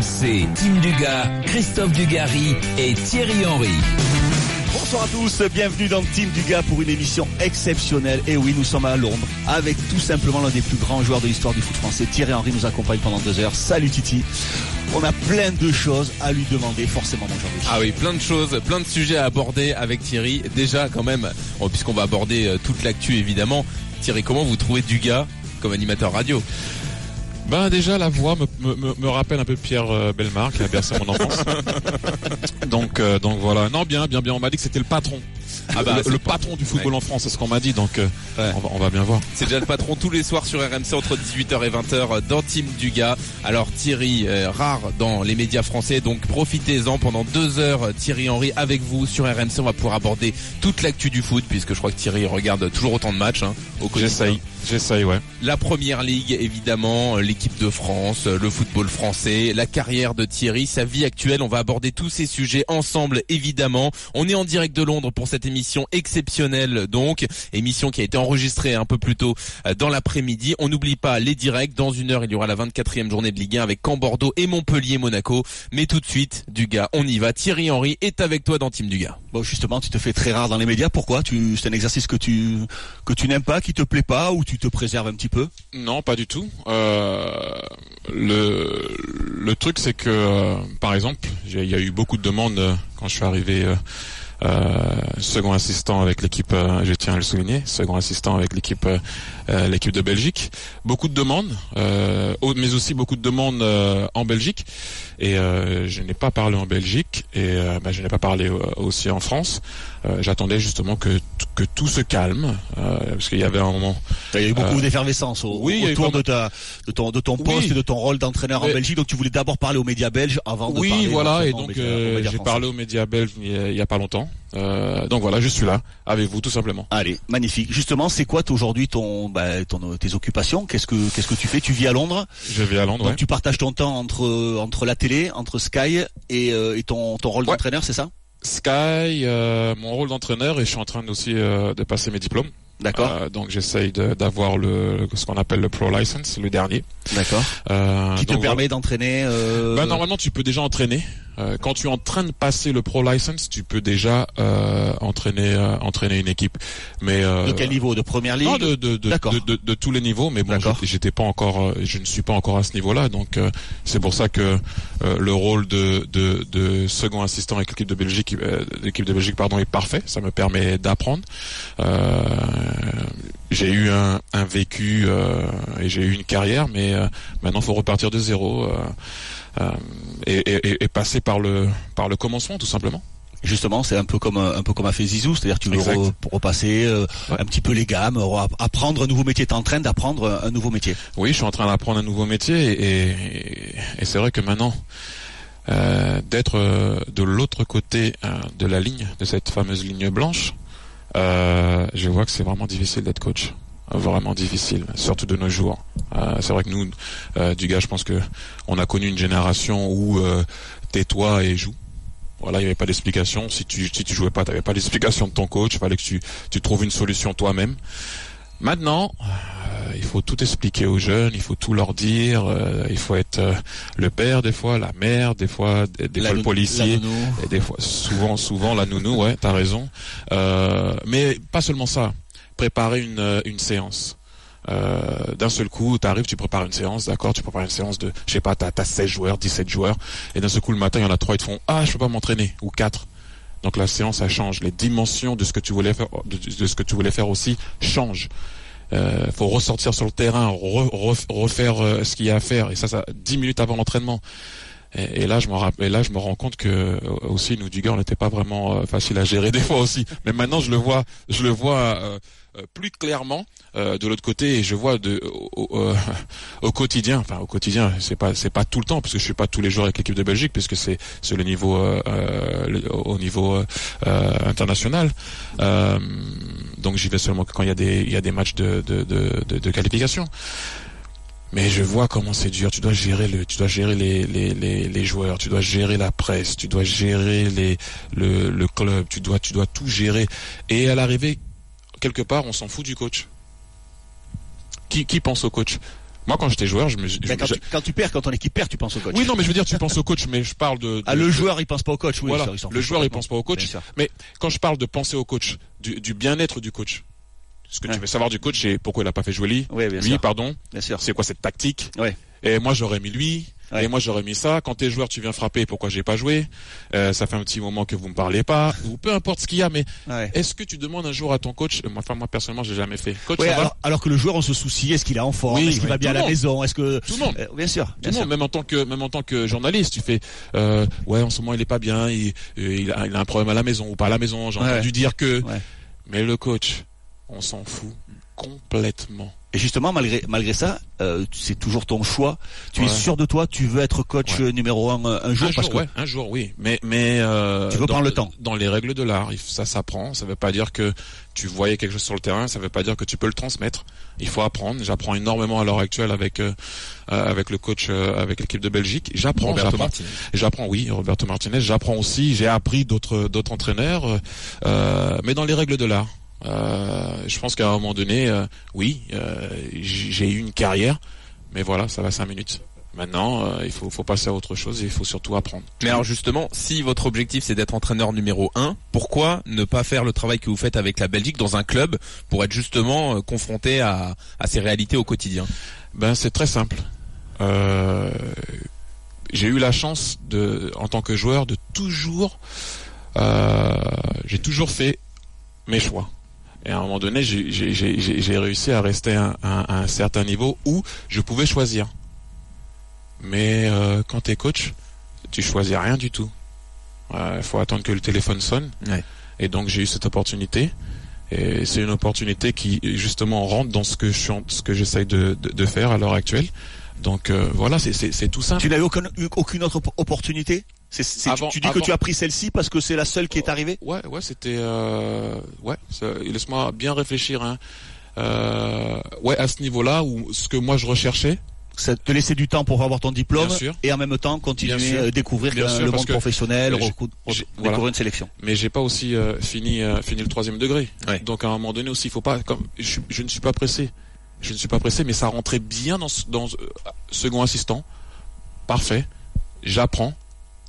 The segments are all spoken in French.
RMC, Team Dugas, Christophe Dugarry et Thierry Henry. Bonsoir à tous, bienvenue dans Team Dugas pour une émission exceptionnelle. Et oui, nous sommes à Londres avec tout simplement l'un des plus grands joueurs de l'histoire du foot français. Thierry Henry nous accompagne pendant deux heures. Salut Titi. On a plein de choses à lui demander, forcément, aujourd'hui. Ah oui, plein de choses, plein de sujets à aborder avec Thierry. Déjà, quand même, oh, puisqu'on va aborder euh, toute l'actu évidemment. Thierry, comment vous trouvez Dugas comme animateur radio? Ben déjà la voix me, me, me rappelle un peu Pierre euh, Belmar qui a bercé mon enfance. donc euh, donc voilà. Non bien bien bien. On m'a dit que c'était le patron. Ah bah, le, patron du football en France, c'est ce qu'on m'a dit, donc euh, on, va, on, va, bien voir. C'est déjà le patron tous les soirs sur RMC entre 18h et 20h dans Team Dugas. Alors Thierry, rare dans les médias français, donc profitez-en pendant deux heures. Thierry Henry avec vous sur RMC, on va pouvoir aborder toute l'actu du foot, puisque je crois que Thierry regarde toujours autant de matchs hein, au J'essaye. J'essaye, ouais. La première ligue, évidemment, l'équipe de France, le football français, la carrière de Thierry, sa vie actuelle. On va aborder tous ces sujets ensemble, évidemment. On est en direct de Londres pour cette émission exceptionnelle, donc. Émission qui a été enregistrée un peu plus tôt euh, dans l'après-midi. On n'oublie pas les directs. Dans une heure, il y aura la 24e journée de Ligue 1 avec Camp Bordeaux et Montpellier, Monaco. Mais tout de suite, Dugas, on y va. Thierry Henry est avec toi dans Team Dugas. Bon, justement, tu te fais très rare dans les médias. Pourquoi? Tu, c'est un exercice que tu, que tu n'aimes pas, qui te plaît pas, ou tu te préserves un petit peu Non, pas du tout. Euh, le, le truc, c'est que, euh, par exemple, il y a eu beaucoup de demandes euh, quand je suis arrivé. second assistant avec l'équipe, je tiens à le souligner, second assistant avec l'équipe, l'équipe de Belgique. Beaucoup de demandes, mais aussi beaucoup de demandes en Belgique. Et je n'ai pas parlé en Belgique et bah, je n'ai pas parlé aussi en France. J'attendais justement que que tout se calme, euh, parce qu'il y avait un moment. Il y a eu beaucoup euh, d'effervescence au, autour de, ta, de ton, de ton poste et de ton rôle d'entraîneur en Belgique. Donc tu voulais d'abord parler aux médias belges avant de oui, parler. Oui, voilà. Et donc euh, j'ai parlé aux médias belges il y a, pas longtemps. Donc voilà, je suis là avec vous tout simplement. Allez, magnifique. Justement, c'est quoi aujourd'hui ton, bah, ton, tes occupations? Qu'est-ce que qu'est-ce que tu fais? Tu vis à Londres? Je vis à Londres. Donc tu partages ton temps entre entre la télé, entre Sky et, et ton ton rôle d'entraîneur, c'est ça? Sky, euh, mon rôle d'entraîneur et je suis en train aussi euh, de passer mes diplômes. D'accord. Euh, donc j'essaye d'avoir le ce qu'on appelle le pro license, le dernier. D'accord. Euh, qui te permet d'entraîner. Euh... Bah, normalement tu peux déjà entraîner. Euh, quand tu es en train de passer le pro license, tu peux déjà euh, entraîner entraîner une équipe. Mais de quel niveau? De première ligue? Non, de de de, de, de, tous les niveaux. Mais bon, j'étais pas encore, je ne suis pas encore à ce niveau-là. Donc c'est pour ça que le rôle de, de de second assistant avec l'équipe de Belgique, l'équipe de Belgique pardon, est parfait. Ça me permet d'apprendre. Euh, j'ai eu un, un vécu euh, et j'ai eu une carrière, mais euh, maintenant faut repartir de zéro euh, et, et, et, passer par le par le commencement tout simplement. Justement, c'est un peu comme un peu comme a fait Zizou, c'est-à-dire tu veux repasser un petit peu les gammes, apprendre un nouveau métier. T'es en train d'apprendre un nouveau métier. Oui, je suis en train d'apprendre un nouveau métier et, et c'est vrai que maintenant. Euh, d'être de l'autre côté de la ligne, de cette fameuse ligne blanche, euh, je vois que c'est vraiment difficile d'être coach vraiment difficile, surtout de nos jours. Euh, c'est vrai que nous, euh, du gars, je pense que on a connu une génération où euh, tais-toi et joue. Voilà, il n'y avait pas d'explication. Si tu si tu jouais pas, tu n'avais pas d'explication de ton coach. Il fallait que tu tu trouves une solution toi-même. Maintenant, euh, il faut tout expliquer aux jeunes, il faut tout leur dire, euh, il faut être euh, le père des fois, la mère des fois, des, fois le policier, et des fois souvent souvent la nounou, ouais, t'as raison. mais pas seulement ça, préparer une une séance. d'un seul coup, tu arrives, tu prépares une séance, d'accord, tu prépares une séance de, je sais pas, t'as as 16 joueurs, 17 joueurs, et d'un seul coup le matin, il y en a trois, ils te font, ah, je peux pas m'entraîner, ou quatre. Donc la séance, ça change. Les dimensions de ce que tu voulais faire, de, ce que tu voulais faire aussi changent. Euh, faut ressortir sur le terrain, refaire euh, ce qu'il y a à faire, et ça, ça, dix minutes avant l'entraînement. Et, là, je me là, je me rends compte que euh, aussi nous du gars, on n'était pas vraiment euh, facile à gérer des fois aussi. Mais maintenant, je le vois, je le vois euh, plus clairement euh, de l'autre côté et je vois de au, au, quotidien enfin au quotidien c'est pas c'est pas tout le temps parce que je suis pas tous les jours avec l'équipe de Belgique puisque c'est c'est le niveau euh, au niveau international donc j'y vais seulement quand il y a des il y a des matchs de de, de, de, qualification mais je vois comment c'est dur. Tu dois gérer le, tu dois gérer les, les, les, les, joueurs, tu dois gérer la presse, tu dois gérer les, le, le club, tu dois, tu dois tout gérer. Et à l'arrivée, quelque part, on s'en fout du coach. Qui, qui pense au coach? Moi, quand j'étais joueur, je me. je- quand, je- tu, quand tu perds, quand ton équipe perd, tu penses au coach. Oui, non, mais je veux dire, tu penses au coach, mais je parle de. de- Ah, le de- joueur, il pense pas au coach. Oui, voilà, ça, le joueur, il pense pas au coach. Mais quand je parle de penser au coach, du, du bien-être du coach, ce que Ouais. tu veux savoir du coach, c'est pourquoi il a pas fait jouer lui, Oui, bien lui, sûr. pardon, Bien sûr. c'est quoi cette tactique? Ouais. Et moi, j'aurais mis lui. Ouais. Et moi, j'aurais mis ça. Quand t'es joueur, tu viens frapper. Pourquoi j'ai pas joué? Euh, Ça fait un petit moment que vous me parlez pas. Ou peu importe ce qu'il y a. Mais Ouais. est-ce que tu demandes un jour à ton coach? Moi, Enfin, moi personnellement, j'ai jamais fait. Coach, Ouais, ça va? alors, que le joueur, on se soucie, est-ce qu'il est en forme, Oui, est-ce qu'il va bien à la monde. maison, est-ce que Tout le monde. Euh, bien sûr, Tout le monde, même en tant que même en tant que journaliste, tu fais euh, ouais en ce moment il est pas bien, il, euh, il, a, il a un problème à la maison ou pas à la maison. J'ai entendu dire que, mais le coach, on s'en fout complètement. Et justement, malgré malgré ça, euh, c'est toujours ton choix. Tu es sûr de toi, tu veux être coach Ouais. numéro un euh, un jour un parce jour, que ouais, un jour, oui, mais mais euh, Tu veux dans, prendre le temps. Dans les règles de l'art, ça s'apprend. Ça veut pas dire que tu voyais quelque chose sur le terrain. Ça veut pas dire que tu peux le transmettre. Il faut apprendre. J'apprends énormément à l'heure actuelle avec euh, avec le coach, euh, avec l'équipe de Belgique. J'apprends, Roberto j'apprends. Martinez. J'apprends, oui, Roberto Martinez. J'apprends aussi. J'ai appris d'autres d'autres entraîneurs, euh, mais dans les règles de l'art. Euh, je pense qu'à un moment donné, euh, oui, euh, j'ai eu une carrière, mais voilà, ça va cinq minutes. Maintenant, euh, il faut, faut passer à autre chose et il faut surtout apprendre. Mais alors justement, si votre objectif c'est d'être entraîneur numéro 1, pourquoi ne pas faire le travail que vous faites avec la Belgique dans un club pour être justement euh, confronté à, à ces réalités au quotidien? Ben c'est très simple. Euh, j'ai eu la chance de, en tant que joueur, de toujours, j'ai toujours fait mes choix. Et à un moment donné, j'ai- réussi à rester à, un- à un certain niveau où je pouvais choisir. Mais euh, quand t'es coach, tu choisis rien du tout. Il faut attendre que le téléphone sonne. Ouais. Et donc j'ai eu cette opportunité. Et c'est une opportunité qui justement rentre dans ce que je ce que j'essaye de, de, de faire à l'heure actuelle. Donc euh, voilà, c'est- tout simple. tu n'avais eu aucune autre op- opportunité? Tu- Avant- tu, dis que tu as pris celle-ci parce que c'est la seule qui est arrivée? Ouais, ouais, c'était euh, ouais. Laisse-moi bien réfléchir. Hein. Euh, ouais, à ce niveau-là où ce que moi je recherchais, C'est te laisser du temps pour avoir ton diplôme et en même temps continuer à découvrir Bien euh, sûr, le monde professionnel, recou- découvrir voilà. une sélection. mais j'ai pas aussi euh, fini fini le troisième degré. Ouais. Donc à un moment donné aussi, il faut pas comme je, ne suis pas pressé. Je ne suis pas pressé, mais ça rentrait bien dans dans second assistant. Parfait. J'apprends.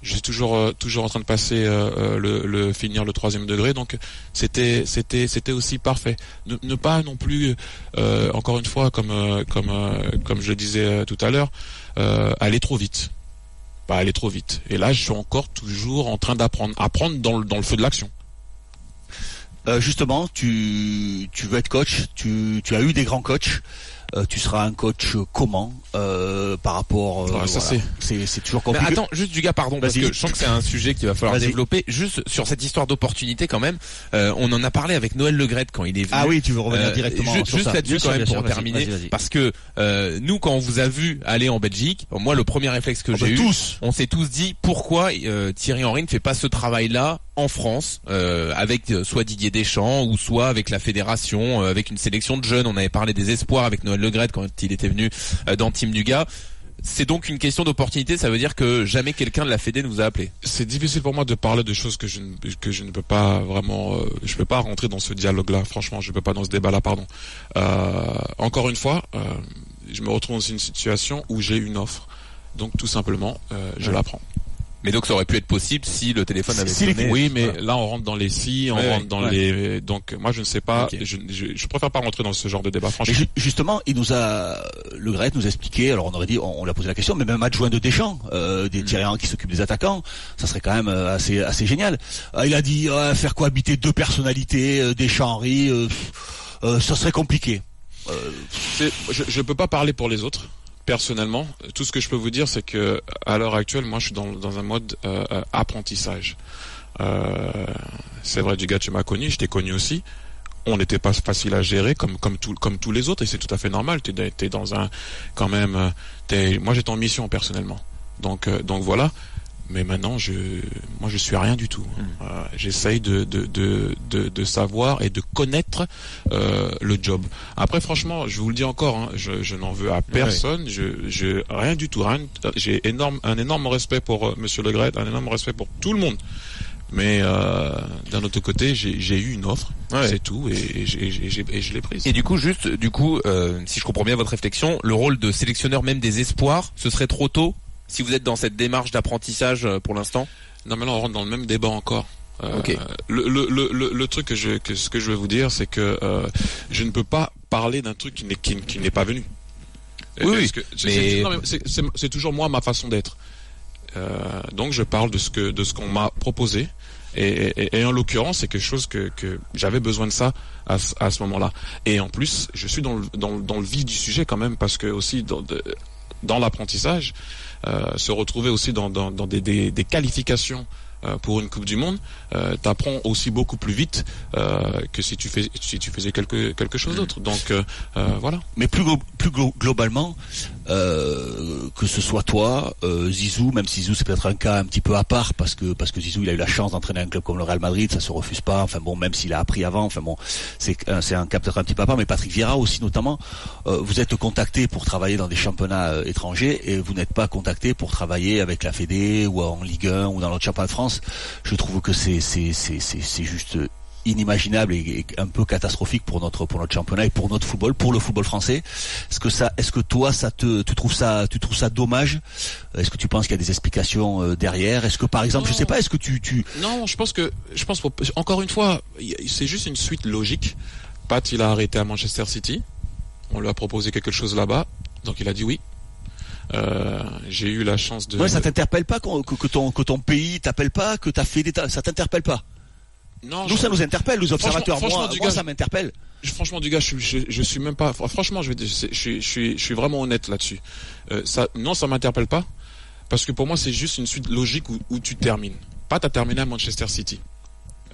Je toujours euh, toujours en train de passer euh, euh, le, le finir le troisième degré, donc c'était c'était c'était aussi parfait. Ne, ne pas non plus euh, encore une fois comme euh, comme euh, comme je disais tout à l'heure, aller trop vite. Pas aller trop vite. Et là, je suis encore toujours en train d'apprendre, apprendre dans le dans le feu de l'action. Justement, tu, tu veux être coach, tu, tu as eu des grands coachs. Euh, tu seras un coach comment euh, par rapport euh, ça, voilà. c'est c'est toujours Mais compliqué. attends, juste du gars, pardon, parce que je sens que c'est un sujet qu'il va falloir développer. Juste sur cette histoire d'opportunité quand même, euh, on en a parlé avec Noël Legrette quand il est venu. ah oui, tu veux revenir Euh, directement juste ça. là-dessus quand même pour sûr, vas-y, terminer, parce que euh, nous quand on vous a vu aller en Belgique, moi le premier réflexe que Oh, bah, j'ai eu, tous. on s'est tous dit pourquoi euh, Thierry Henry ne fait pas ce travail-là en France euh, avec euh, soit Didier Deschamps ou soit avec la fédération, euh, avec une sélection de jeunes. On avait parlé des espoirs avec Noël Legrette quand il était venu euh, dans Team Duga. C'est donc une question d'opportunité. Ça veut dire que jamais quelqu'un de la Fédé ne vous a appelé. C'est difficile pour moi de parler de choses que je ne, que je ne peux pas vraiment, euh, je peux pas rentrer dans ce dialogue-là. Franchement, je peux pas dans ce débat-là, pardon. Euh, encore une fois, euh, je me retrouve dans une situation où j'ai une offre. Donc tout simplement, je Ouais. la prends. Mais donc ça aurait pu être possible si le téléphone avait Si sonné. Oui, mais Voilà. là on rentre dans les si, on Ouais, rentre dans ouais. les. Donc moi je ne sais pas. Je, je, je préfère pas rentrer dans ce genre de débat. Franchement. ju- justement, il nous a, le Gret nous a expliqué, alors on aurait dit, on, on l'a posé la question, mais même adjoint de Deschamps, euh, des Mm. Henry qui s'occupe des attaquants, ça serait quand même euh, assez, assez génial. Euh, il a dit, euh, faire cohabiter deux personnalités, euh, Deschamps, Henry, euh, ça serait compliqué. Euh, je, je peux pas parler pour les autres. Personnellement, tout ce que je peux vous dire, c'est que à l'heure actuelle, moi, je suis dans, un mode euh, euh, apprentissage. Euh, c'est vrai, tu m'as connu, je t'ai connu aussi. On n'était pas facile à gérer comme comme comme tous les autres et c'est tout à fait normal. T'es es dans un quand même. moi, j'étais en mission personnellement. Donc donc voilà. Mais maintenant, je moi, je suis rien du tout. Euh, J'essaye de de, de de de savoir et de connaître euh, le job. Après, franchement, je vous le dis encore, hein, je, je n'en veux à personne. Je, je rien du tout. Rien. J'ai énorme, un énorme respect pour euh, Monsieur Le Gret, un énorme respect pour tout le monde. Mais euh, d'un autre côté, j'ai eu une offre, Ouais. c'est tout, et, et je l'ai prise. Et du coup, juste, du coup, si je comprends bien votre réflexion, le rôle de sélectionneur même des espoirs, ce serait trop tôt si vous êtes dans cette démarche d'apprentissage euh, pour l'instant. Non, mais là, on rentre dans le même débat encore. Euh, le, le, le, le, le truc que je, que ce que je veux vous dire, c'est que euh, je ne peux pas parler d'un truc qui n'est qui, qui n'est pas venu. Oui, c'est- toujours moi ma façon d'être. Euh, donc je parle de ce que de ce qu'on m'a proposé. Et, et, et en l'occurrence, c'est quelque chose que, que j'avais besoin de ça à, ce- à ce moment-là. Et en plus, je suis dans le, dans, le- dans le vif du sujet quand même, parce que aussi dans, de- dans l'apprentissage, se retrouver aussi dans, dans, des, des, qualifications euh, pour une Coupe du Monde, euh, t'apprends aussi beaucoup plus vite euh, que si tu fais si tu faisais quelque quelque chose d'autre. Donc euh, euh, voilà. Mais plus, plus glo- globalement, euh, que ce soit toi, euh, Zizou, même si Zizou c'est peut-être un cas un petit peu à part parce que parce que Zizou il a eu la chance d'entraîner un club comme le Real Madrid, ça se refuse pas. Enfin bon, même s'il a appris avant, enfin bon, c'est un- c'est un cas peut-être un petit peu à part. Mais Patrick Vieira aussi notamment, euh, vous êtes contacté pour travailler dans des championnats étrangers et vous n'êtes pas contacté pour travailler avec la Fédé ou en Ligue 1 ou dans l'autre championnat de France. Je trouve que c'est c'est c'est c'est juste inimaginable et, un peu catastrophique pour notre pour notre championnat et pour notre football, pour le football français. Est-ce que ça, est-ce que toi, ça te, tu trouves ça, tu trouves ça dommage? Est-ce que tu penses qu'il y a des explications euh, derrière? Est-ce que par exemple, je Non. sais pas, est-ce que tu, tu, Non, je pense que je pense encore une fois, c'est juste une suite logique. Pat, il a arrêté à Manchester City. On lui a proposé quelque chose là-bas, donc il a dit oui. Euh, j'ai eu la chance de. ouais, ça t'interpelle pas que, que ton que ton pays t'appelle pas, que t'as fait des, ça t'interpelle pas? Non, Nous, je- ça nous interpelle, les observateurs. franchement, moi, du moi, gars- ça m'interpelle. franchement, du gars, je, suis- je, je suis même pas. Franchement, je vais, dire, je, suis- je, suis, je suis vraiment honnête là-dessus. Euh, ça, non, ça m'interpelle pas, parce que pour moi, c'est juste une suite logique où, où tu termines. Pat a terminé à Manchester City.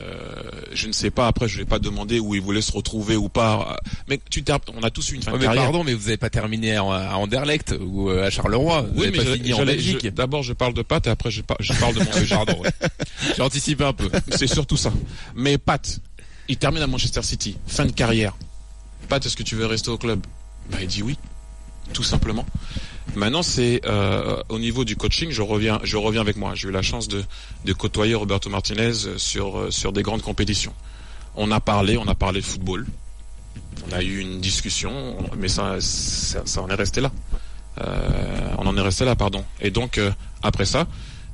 Euh, je ne sais pas. Après, je vais pas demander où il voulait se retrouver ou pas. Mais tu on a tous eu une fin Ouais, de mais carrière. pardon, mais vous n'avez pas terminé à, Anderlecht ou euh, à Charleroi. Vous Oui, mais pas fini en Belgique. D'abord, je parle de Pat et après, je, par- je parle de mon Oui, pardon, ouais. J'ai anticipé un peu. C'est surtout ça. Mais Pat, il termine à Manchester City, fin de carrière. Pat, est-ce que tu veux rester au club? Bah, il dit oui, tout simplement. Maintenant, c'est euh, au niveau du coaching, je reviens, je reviens avec moi. J'ai eu la chance de, de côtoyer Roberto Martinez sur euh, sur des grandes compétitions. On a parlé, on a parlé football. On a eu une discussion, mais ça, ça, en est resté là. Euh, on en est resté là, pardon. Et donc euh, après ça,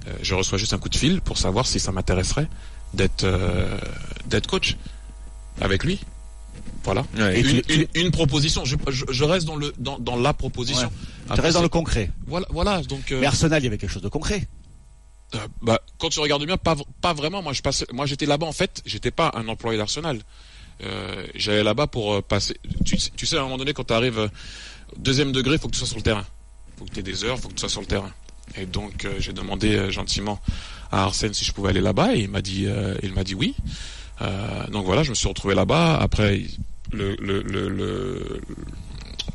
euh, je reçois juste un coup de fil pour savoir si ça m'intéresserait d'être euh, d'être coach avec lui. Voilà. Ouais. Et Une, tu- une- une proposition. Je, je, je reste dans le dans, dans la proposition. Tu Après, restes dans le concret. Voilà, voilà. Donc, euh, Mais Arsenal, il y avait quelque chose de concret. euh, bah, quand tu regardes bien, pas pas vraiment. Moi, je passais, moi, j'étais là-bas en fait. J'étais pas un employé d'Arsenal. Euh, J'allais là-bas pour passer. Tu, sais- tu sais, à un moment donné, quand tu arrives deuxième degré, faut que tu sois sur le terrain. Faut que tu aies des heures, faut que tu sois sur le terrain. Et donc, j'ai demandé gentiment à Arsène si je pouvais aller là-bas, et il m'a dit, il m'a dit oui. Euh, donc voilà, je me suis retrouvé là-bas. Après, le le le, le,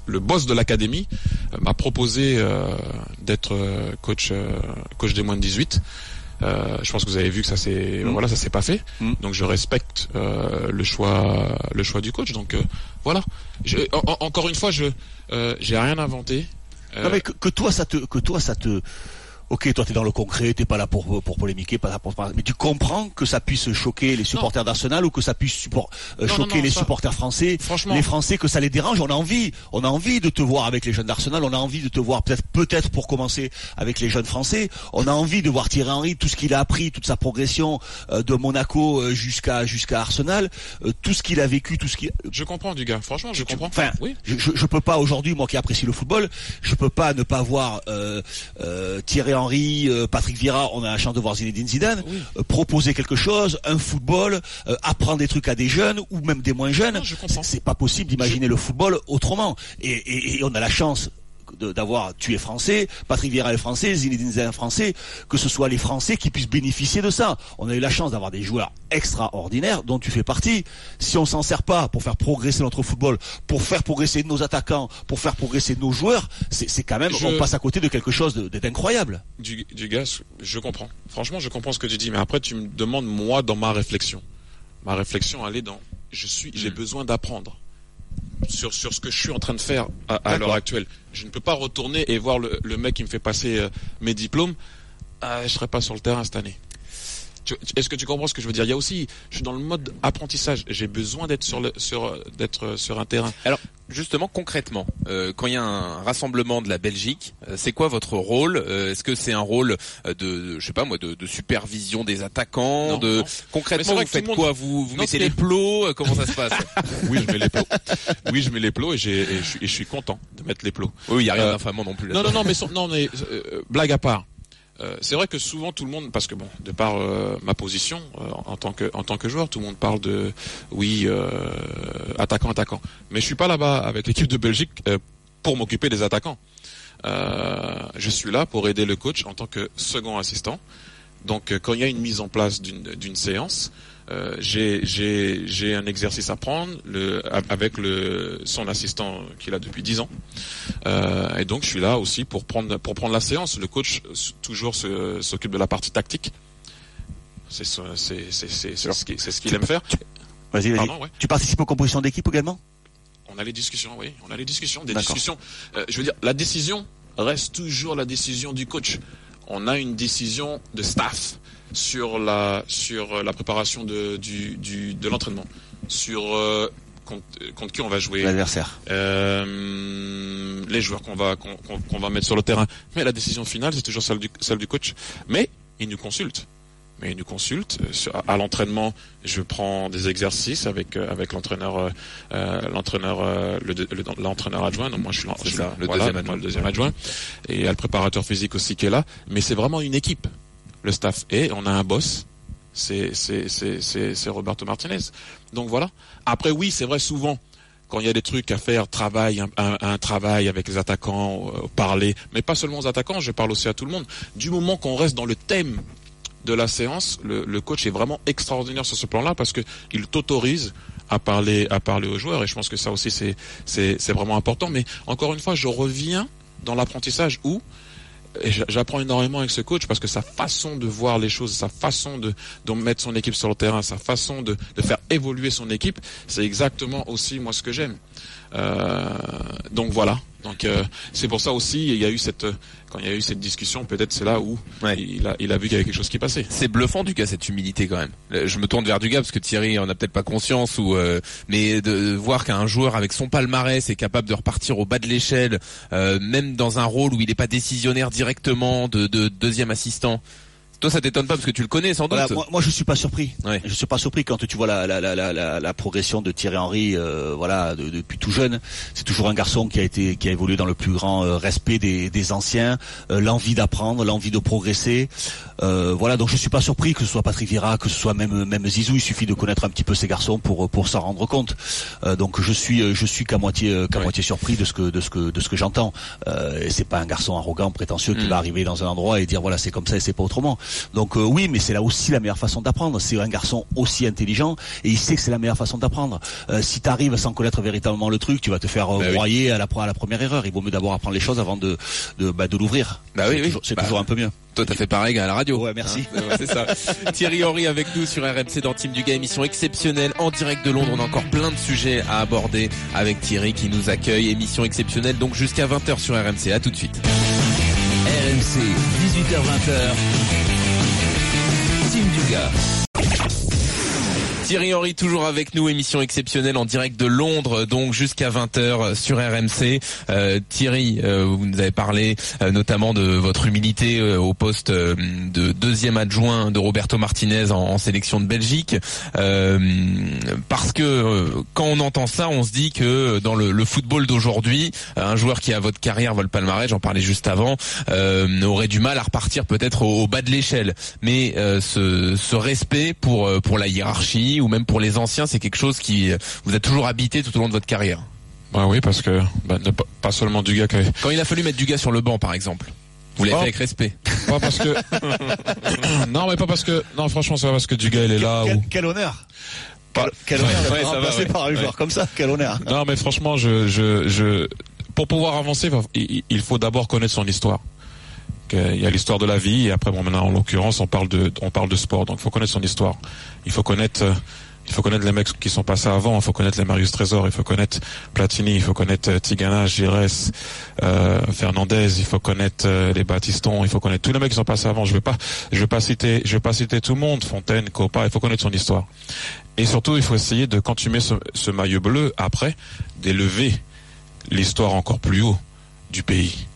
le boss de l'académie euh, m'a proposé euh, d'être euh, coach coach des moins de 18. Euh, je pense que vous avez vu que ça s'est Mm. voilà ça s'est pas fait. Mm. Donc je respecte le choix le choix du coach. Donc voilà. Je, en- en- encore une fois, je j'ai rien inventé. Non mais que, que toi ça te que toi ça te Ok, toi t'es dans le concret, t'es pas là pour pour polémiquer, pas là pour mais tu comprends que ça puisse choquer les supporters d'Arsenal ou que ça puisse support, euh, Non, choquer non, les ça- supporters français, franchement, les Français que ça les dérange. On a envie, on a envie de te voir avec les jeunes d'Arsenal, on a envie de te voir peut-être peut-être pour commencer avec les jeunes Français. On a envie de voir Thierry Henry, tout ce qu'il a appris, toute sa progression euh, de Monaco euh, jusqu'à jusqu'à Arsenal, euh, tout ce qu'il a vécu, tout ce qui je comprends du gars. Franchement, je tu- comprends. Enfin, oui. je, je, je peux pas aujourd'hui, moi qui apprécie le football, je peux pas ne pas voir euh, euh, Thierry Henry, euh, Patrick Vieira, on a la chance de voir Zinedine Zidane, Oui. euh, proposer quelque chose, un football, euh, apprendre des trucs à des jeunes ou même des moins jeunes. C'est pas possible d'imaginer le football autrement. Et, et, et on a la chance d'avoir tu es français, Patrick Vieira est français, Zinedine Zidane est français, que ce soit les Français qui puissent bénéficier de ça. On a eu la chance d'avoir des joueurs extraordinaires dont tu fais partie. Si on s'en sert pas pour faire progresser notre football, pour faire progresser nos attaquants, pour faire progresser nos joueurs, c'est quand même Je- on passe à côté de quelque chose d'incroyable. du, du gars, je comprends. Franchement, je comprends ce que tu dis, mais après, tu me demandes moi dans ma réflexion. Ma réflexion, elle est dans, je suis, j'ai Mm. besoin d'apprendre sur sur ce que je suis en train de faire à, l'heure actuelle. Je ne peux pas retourner et voir le, le mec qui me fait passer euh, mes diplômes. Ah, je serai pas sur le terrain cette année. Est-ce que tu comprends ce que je veux dire? Il y a aussi, je suis dans le mode apprentissage. J'ai besoin d'être sur le, sur, d'être sur un terrain. Justement, concrètement, euh, quand il y a un rassemblement de la Belgique, euh, c'est quoi votre rôle Euh, Est-ce que c'est un rôle euh, de, je sais pas moi, de, de supervision des attaquants Non, de non. Concrètement vous faites monde- quoi Vous vous Non, mettez les plots euh, Comment ça se passe? Oui, je mets les plots. Oui, je mets les plots et, j'ai, et, je, suis, et je suis content de mettre les plots. Oui, il y a rien d'infamant non plus. Non, non, non, mais son- non, mais euh, blague à part. Euh, c'est vrai que souvent tout le monde, parce que bon, de par euh, ma position euh, en tant que en tant que joueur, tout le monde parle de oui euh, attaquant attaquant. Mais je suis pas là-bas avec l'équipe de Belgique euh, pour m'occuper des attaquants. Je suis là pour aider le coach en tant que second assistant. Donc quand il y a une mise en place d'une séance, euh, j'ai un exercice à prendre le avec le son assistant qu'il a depuis 10 ans. Euh, et donc je suis là aussi pour prendre pour prendre la séance. Le coach toujours s'occupe de la partie tactique. C'est ce- ce qu'il aime faire. Vas-y, vas-y. Ouais. Tu participes aux compositions d'équipe également? On a les discussions, oui, on a les discussions, des discussions. euh, je veux dire, la décision reste toujours la décision du coach. On a une décision de staff sur la sur la préparation de du, du de l'entraînement, sur euh, contre, contre qui on va jouer, L'adversaire. euh, les joueurs qu'on va qu'on qu'on- qu'on va mettre sur le terrain. Mais la décision finale, c'est toujours celle du celle du coach. Mais il nous consulte. Mais il nous consulte euh, à l'entraînement. Je prends des exercices avec euh, avec l'entraîneur euh, euh, l'entraîneur euh, le, le- l'entraîneur adjoint. Donc moi je suis je ça, le voilà, deuxième moi, le deuxième adjoint. Et il y a le préparateur physique aussi qui est là. Mais c'est vraiment une équipe. Le staff et on a un boss. C'est Roberto Martinez. Donc voilà. Après oui, c'est vrai souvent quand il y a des trucs à faire, travail, un, travail avec les attaquants, euh, parler, mais pas seulement aux attaquants, je parle aussi à tout le monde. Du moment qu'on reste dans le thème de la séance, le, le coach est vraiment extraordinaire sur ce plan-là parce que il t'autorise à parler, à parler aux joueurs et je pense que ça aussi c'est vraiment important. Mais encore une fois, je reviens dans l'apprentissage où et j'a- j'apprends énormément avec ce coach parce que sa façon de voir les choses, sa façon de, de mettre son équipe sur le terrain, sa façon de, de faire évoluer son équipe, c'est exactement aussi moi ce que j'aime. Euh, donc voilà. Donc euh, c'est pour ça aussi il y a eu cette quand il y a eu cette discussion, peut-être c'est là où Ouais. il a il a vu qu'il y avait quelque chose qui passait. C'est bluffant Dugas cette humilité quand même. Euh, Je me tourne vers Dugas parce que Thierry en a peut-être pas conscience ou euh, mais de, de voir qu'un joueur avec son palmarès est capable de repartir au bas de l'échelle, euh, même dans un rôle où il n'est pas décisionnaire directement de, de deuxième assistant. Toi ça t'étonne pas parce que tu le connais sans doute. Voilà, moi, moi, je suis pas surpris. Ouais. Je suis pas surpris quand tu vois la, la, la, la, la, progression de Thierry Henry, euh, voilà, de- depuis tout jeune. C'est toujours un garçon qui a été, qui a évolué dans le plus grand euh, respect des, des anciens, euh, l'envie d'apprendre, l'envie de progresser. Euh, voilà, donc je suis pas surpris que ce soit Patrick Vieira, que ce soit même même Zizou. Il suffit de connaître un petit peu ces garçons pour pour s'en rendre compte. Euh, donc je suis je suis qu'à moitié qu'à Ouais. moitié surpris de ce que de ce que de ce que j'entends. Euh, et c'est pas un garçon arrogant, prétentieux qui Mm. va arriver dans un endroit et dire voilà c'est comme ça et c'est pas autrement. Donc euh, oui, mais c'est là aussi la meilleure façon d'apprendre. C'est un garçon aussi intelligent et il sait que c'est la meilleure façon d'apprendre. Euh, si tu arrives sans connaître véritablement le truc, tu vas te faire euh, Bah oui. broyer à la, à la première erreur. Il vaut mieux d'abord apprendre les choses avant de de, bah, de l'ouvrir. Bah c'est oui, oui. toujours, c'est Bah, toujours un peu mieux. Toi t'as fait pareil à la radio. Ouais, merci. Hein, ouais, c'est ça. Thierry Henry avec nous sur RMC dans Team Dugas, émission exceptionnelle en direct de Londres. On a encore plein de sujets à aborder avec Thierry qui nous accueille. Émission exceptionnelle donc jusqu'à 20h sur RMC. À tout de suite. RMC, 18h20h. Team Dugas. Thierry Henry toujours avec nous, émission exceptionnelle en direct de Londres, donc jusqu'à 20h sur RMC. Euh, Thierry, euh, vous nous avez parlé euh, notamment de votre humilité euh, au poste euh, de deuxième adjoint de Roberto Martinez en, en sélection de Belgique, Euh, parce que euh, quand on entend ça, on se dit que dans le, le football d'aujourd'hui, un joueur qui a votre carrière, votre palmarès, j'en parlais juste avant, euh, aurait du mal à repartir peut-être au, au bas de l'échelle. Mais euh, ce, ce respect pour euh, pour la hiérarchie ou même pour les anciens, c'est quelque chose qui euh, vous a toujours habité tout au long de votre carrière. Bah oui parce que bah, ne pas, seulement du gars qui Quand il a fallu mettre du gars sur le banc, par exemple, vous l'avez Oh. fait avec respect. pas parce que non mais pas parce que non franchement c'est pas parce que du gars il est là quel, ou quel honneur. Pas- Quel, honneur Ouais, ouais, ça va, ouais. par un joueur comme ça. Quel honneur. Non, mais franchement, je, je, je, pour pouvoir avancer, il faut d'abord connaître son histoire. Que Il y a l'histoire de la vie et après, bon, maintenant, en l'occurrence, on parle de, sport, donc il faut connaître son histoire. Il faut connaître, euh, Il faut connaître les mecs qui sont passés avant. Il faut connaître les Marius Trésor. Il faut connaître Platini. Il faut connaître euh, Tigana, Gires, euh, Fernandez. Il faut connaître euh, les Baptistons. Il faut connaître tous les mecs qui sont passés avant. Je vais pas, vais pas citer, tout le monde. Fontaine, Copa. Il faut connaître son histoire. Et surtout, il faut essayer de, quand tu mets ce maillot bleu, après, d'élever l'histoire encore plus haut du pays.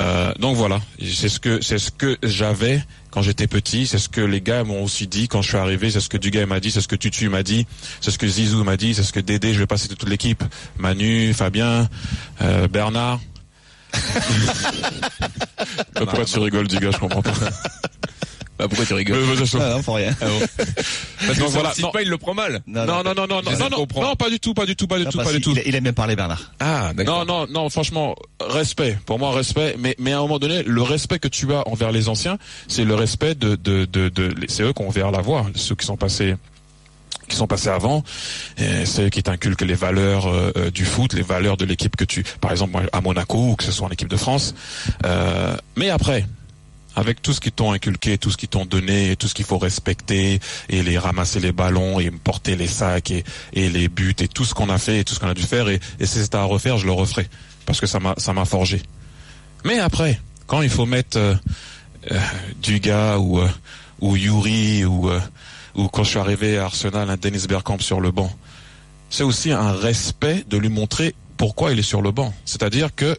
Euh, donc voilà, c'est ce que c'est ce que j'avais quand j'étais petit, c'est ce que les gars m'ont aussi dit quand je suis arrivé, c'est ce que Dugas m'a dit, c'est ce que Tutu m'a dit, c'est ce que Zizou m'a dit, c'est ce que Dédé, je vais passer de toute l'équipe, Manu, Fabien, euh, Bernard. Pourquoi tu rigoles Dugas, je comprends pas. Bah, pourquoi tu rigoles? Euh, je- Ah, non, pour rien. Ah bon. Parce que voilà, non. pas, il le prend mal. Non, Non, non, non, non, non, Je non, non, comprends. non, pas du tout, pas du tout, pas du Non, tout, pas du tout. Il, il aime bien parler, Bernard. Ah, d'accord. Non, non, non, franchement, respect. Pour moi, respect. Mais, mais à un moment donné, le respect que tu as envers les anciens, c'est le respect de, de, de, de c'est eux qui ont ouvert la voie, ceux qui sont passés qui sont passés avant, et c'est eux qui t'inculquent les valeurs euh, euh, du foot, les valeurs de l'équipe que tu, par exemple à Monaco ou que ce soit en équipe de France. Euh, mais après, avec tout ce qu'ils t'ont inculqué, tout ce qu'ils t'ont donné, tout ce qu'il faut respecter, et les ramasser les ballons, et porter les sacs, et, les buts, et tout ce qu'on a fait, et tout ce qu'on a dû faire, et, et si c'était à refaire, je le referai, parce que ça m'a, forgé. Mais après, quand il faut mettre euh, euh, Dugas ou euh, ou Yuri ou euh, ou quand je suis arrivé à Arsenal, un Dennis Bergkamp sur le banc, c'est aussi un respect de lui montrer pourquoi il est sur le banc. C'est-à-dire que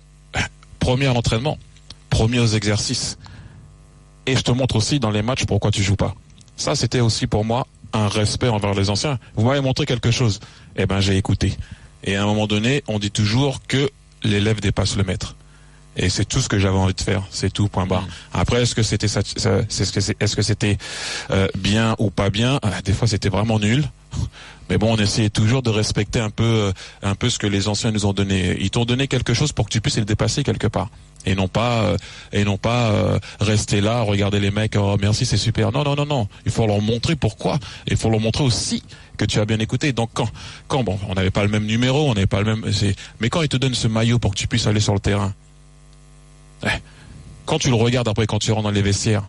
premier à l'entraînement, premier aux exercices, et je te montre aussi dans les matchs pourquoi tu joues pas. Ça, c'était aussi pour moi un respect envers les anciens. Vous m'avez montré quelque chose, eh ben j'ai écouté. Et à un moment donné, on dit toujours que l'élève dépasse le maître. Et c'est tout ce que j'avais envie de faire. C'est tout, point barre. Après, est-ce que c'était ça, ça- que est-ce que c'était euh, bien ou pas bien? Ah, Des fois, c'était vraiment nul. Mais bon, on essayait toujours de respecter un peu, euh, un peu ce que les anciens nous ont donné. Ils t'ont donné quelque chose pour que tu puisses le dépasser quelque part. Et non pas, euh, et non pas euh, rester là, regarder les mecs. Oh merci, c'est super. Non, non, non, non. Il faut leur montrer pourquoi. Il faut leur montrer aussi que tu as bien écouté. Donc quand, quand bon, on n'avait pas le même numéro, on n'avait pas le même. Mais quand ils te donnent ce maillot pour que tu puisses aller sur le terrain, eh, quand tu le regardes après, quand tu rentres dans les vestiaires,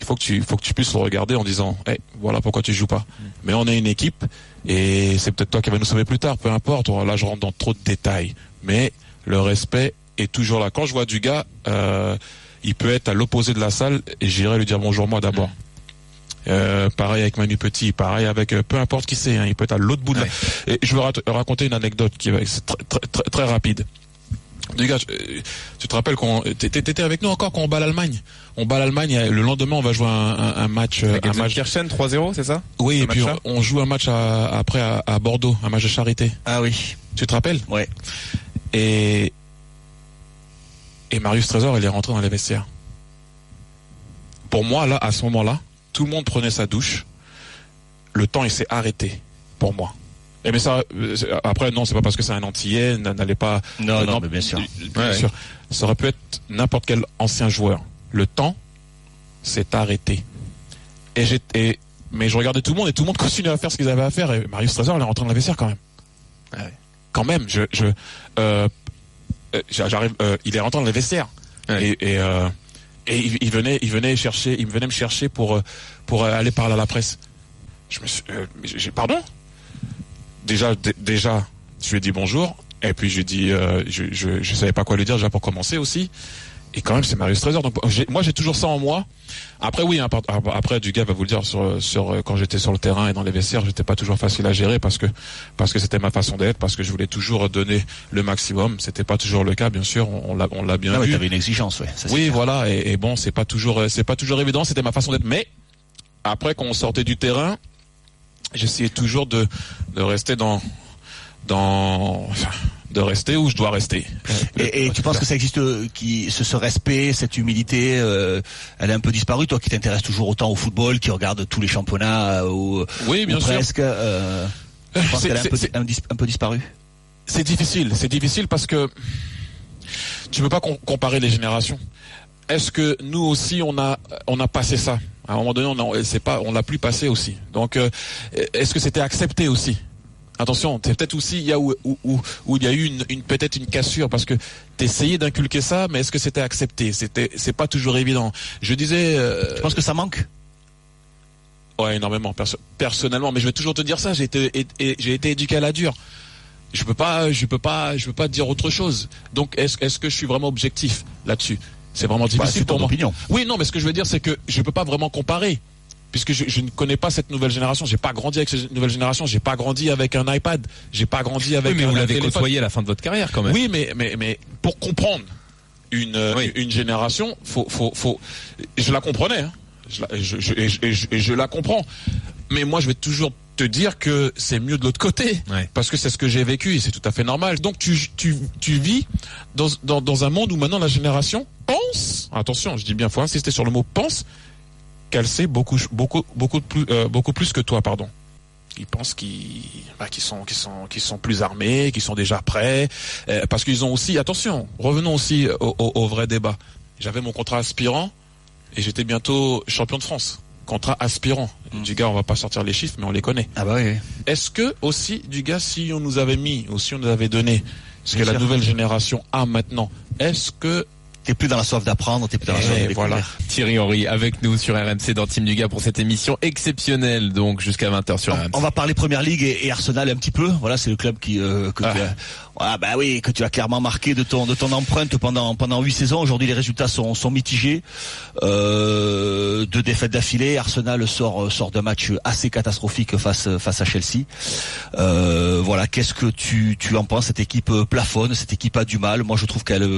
il faut que tu, faut que tu puisses le regarder en disant, eh, voilà pourquoi tu joues pas. Mais on est une équipe et c'est peut-être toi qui va nous sauver plus tard, peu importe. Là, je rentre dans trop de détails, mais le respect est toujours là. Quand je vois du gars, euh, il peut être à l'opposé de la salle et j'irai lui dire bonjour moi d'abord. Euh, pareil avec Manu Petit, pareil avec euh, peu importe qui c'est, hein, il peut être à l'autre bout de Ouais. la... Et je vais rat- raconter une anecdote qui va c'est très, très, très, très rapide. Du gars, euh, tu te rappelles qu'on t'étais t'étais avec nous encore quand on bat l'Allemagne? On bat l'Allemagne. Le lendemain, on va jouer un, un, un match, euh, un match. Kirchen 3-0, c'est ça? Oui, et puis on, on joue un match à- après à, à Bordeaux, un match de charité. Ah oui. Tu te rappelles? Ouais. Et et Marius Trésor, il est rentré dans les vestiaires. Pour moi, là, à ce moment-là, tout le monde prenait sa douche. Le temps, il s'est arrêté. Pour moi. Et mais ça, euh, après, non, c'est pas parce que c'est un Antillais, n'allez pas. Non, non, mais bien sûr. Bien Ouais. Ça aurait pu être n'importe quel ancien joueur. Le temps s'est arrêté. Et mais je regardais tout le monde et tout le monde continuait à faire ce qu'ils avaient à faire. Et Marius Trésor, il est rentré dans la vestiaire quand même. Ouais. Quand même, je, je, euh, euh, j'arrive, euh, il est rentré dans la vestiaire. Ouais. Et, et, euh, et il, il venait, il venait chercher, il venait me chercher pour, euh, pour euh, aller parler à la presse. Je me suis, j'ai, pardon? Déjà, déjà, je lui ai dit bonjour. Et puis je lui ai dit, je, je, je savais pas quoi lui dire déjà pour commencer aussi. Et quand même, c'est Marius Trésor. Donc moi, j'ai toujours ça en moi. Après, oui, hein, par- après, Dugas va vous le dire sur, sur euh, quand j'étais sur le terrain et dans les vestiaires, j'étais pas toujours facile à gérer parce que parce que c'était ma façon d'être, parce que je voulais toujours donner le maximum. C'était pas toujours le cas, bien sûr. On, l'a on l'a bien Ah vu. une exigence, ouais. ça, Oui, clair. voilà. Et, et bon, c'est pas toujours, euh, c'est pas toujours évident. C'était ma façon d'être. Mais après, quand on sortait du terrain, j'essayais toujours de de rester dans dans enfin, de rester où je dois rester. Et, et tu penses que ça existe, euh, qui, ce, ce respect, cette humilité, euh, elle est un peu disparue, toi qui t'intéresses toujours autant au football, qui regarde tous les championnats, euh, ou, Oui, ou bien sûr. presque, euh, tu penses C'est- qu'elle est un peu, c'est- un, dis- un peu disparue? C'est difficile, c'est difficile parce que tu peux pas com- comparer les générations. Est-ce que nous aussi on a on a passé ça? À un moment donné, on c'est pas on l'a plus passé aussi. Donc est-ce que c'était accepté aussi? Attention, c'est peut-être aussi il y a où, où, où, où il y a eu une, une peut-être une cassure parce que t'essayais d'inculquer ça, mais est-ce que c'était accepté? C'était c'est pas toujours évident. Je disais euh, Tu penses que ça manque? Ouais, énormément. Perso- personnellement, mais je vais toujours te dire ça. J'ai été, j'ai été éduqué à la dure. Je peux pas, je peux pas, je peux pas dire autre chose. Donc, est-ce, est-ce que je suis vraiment objectif là-dessus? C'est vraiment Bah, difficile c'est pour moi. opinion. Oui, non, mais ce que je veux dire, c'est que je peux pas vraiment comparer. Puisque je, je ne connais pas cette nouvelle génération, j'ai pas grandi avec cette nouvelle génération, j'ai pas grandi avec un iPad, j'ai pas grandi avec Oui, mais un, vous l'avez côtoyé à la fin de votre carrière quand même. Oui, mais, mais, mais pour comprendre une, euh, Oui. une génération, faut, faut, faut, je la comprenais, hein. je, la, je, je- et je- et la comprends. Mais moi, je vais toujours te dire que c'est mieux de l'autre côté, Ouais. parce que c'est ce que j'ai vécu et c'est tout à fait normal. Donc tu, tu, tu vis dans, dans, dans un monde où maintenant la génération pense, attention, je dis bien, faut insister sur le mot pense, qu'elle sait beaucoup, beaucoup, beaucoup plus, euh, beaucoup plus que toi, pardon. Ils pensent qu'ils bah, sont, qu'ils sont, qu'ils sont plus armés, qu'ils sont déjà prêts, euh, parce qu'ils ont aussi, attention, revenons aussi au, au- au vrai débat. J'avais mon contrat aspirant et j'étais bientôt champion de France. Contrat aspirant. Du gars, on va pas sortir les chiffres, mais on les connaît. Ah bah oui. Est-ce que aussi, du gars, si on nous avait mis, ou si on nous avait donné ce que la nouvelle génération a maintenant, est-ce que T'es plus dans la soif d'apprendre, t'es plus dans la Eh, soif de voilà. Thierry Henry avec nous sur RMC dans Team Dugas pour cette émission exceptionnelle donc jusqu'à 20h sur RMC. On va parler Première Ligue et, et Arsenal un petit peu. Voilà, c'est le club qui euh, que Ah. tu as, ah bah oui, que tu as clairement marqué de ton de ton empreinte pendant pendant huit saisons. Aujourd'hui, les résultats sont sont mitigés. Euh, deux défaites d'affilée. Arsenal sort sort d'un match assez catastrophique face face à Chelsea. Euh, voilà, qu'est-ce que tu tu en penses? Cette équipe plafonne, cette équipe a du mal. Moi, je trouve qu'elle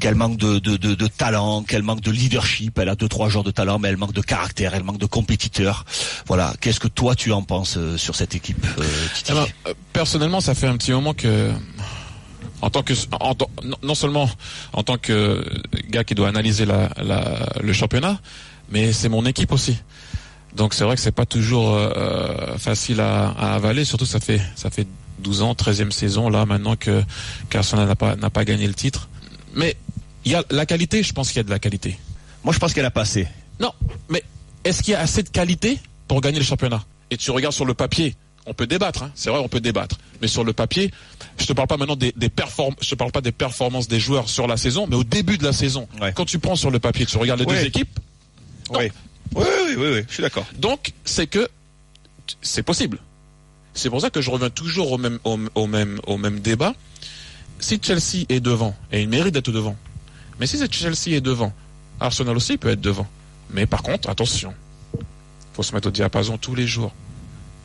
qu'elle manque de, de, de, de talent, qu'elle manque de leadership. Elle a deux trois joueurs de talent, mais elle manque de caractère, elle manque de compétiteurs. Voilà. Qu'est-ce que toi tu en penses euh, sur cette équipe, euh, euh, personnellement, ça fait un petit moment que, en tant que, non- seulement en tant que gars qui doit analyser le championnat, mais c'est mon équipe aussi. Donc c'est vrai que c'est pas toujours facile à, avaler. Surtout ça fait ça fait 12 ans, 13e saison là maintenant que qu'Arsenal n'a pas n'a pas gagné le titre. Mais il y a la qualité. Je pense qu'il y a de la qualité. Moi, je pense qu'elle a passé. Non, mais est-ce qu'il y a assez de qualité pour gagner le championnat? Et tu regardes sur le papier, on peut débattre, hein, c'est vrai, on peut débattre. Mais sur le papier, je te parle pas maintenant des, des perform- je te parle pas des performances des joueurs sur la saison, mais au début de la saison. Ouais. Quand tu prends sur le papier, tu regardes les Ouais. deux équipes. Oui. Oui, oui, oui, oui, je suis d'accord. donc c'est que c'est possible. C'est pour ça que je reviens toujours au même, au, au même, au même débat. Si Chelsea est devant, et il mérite d'être devant, mais si Chelsea est devant, Arsenal aussi peut être devant. Mais par contre, attention, faut se mettre au diapason tous les jours.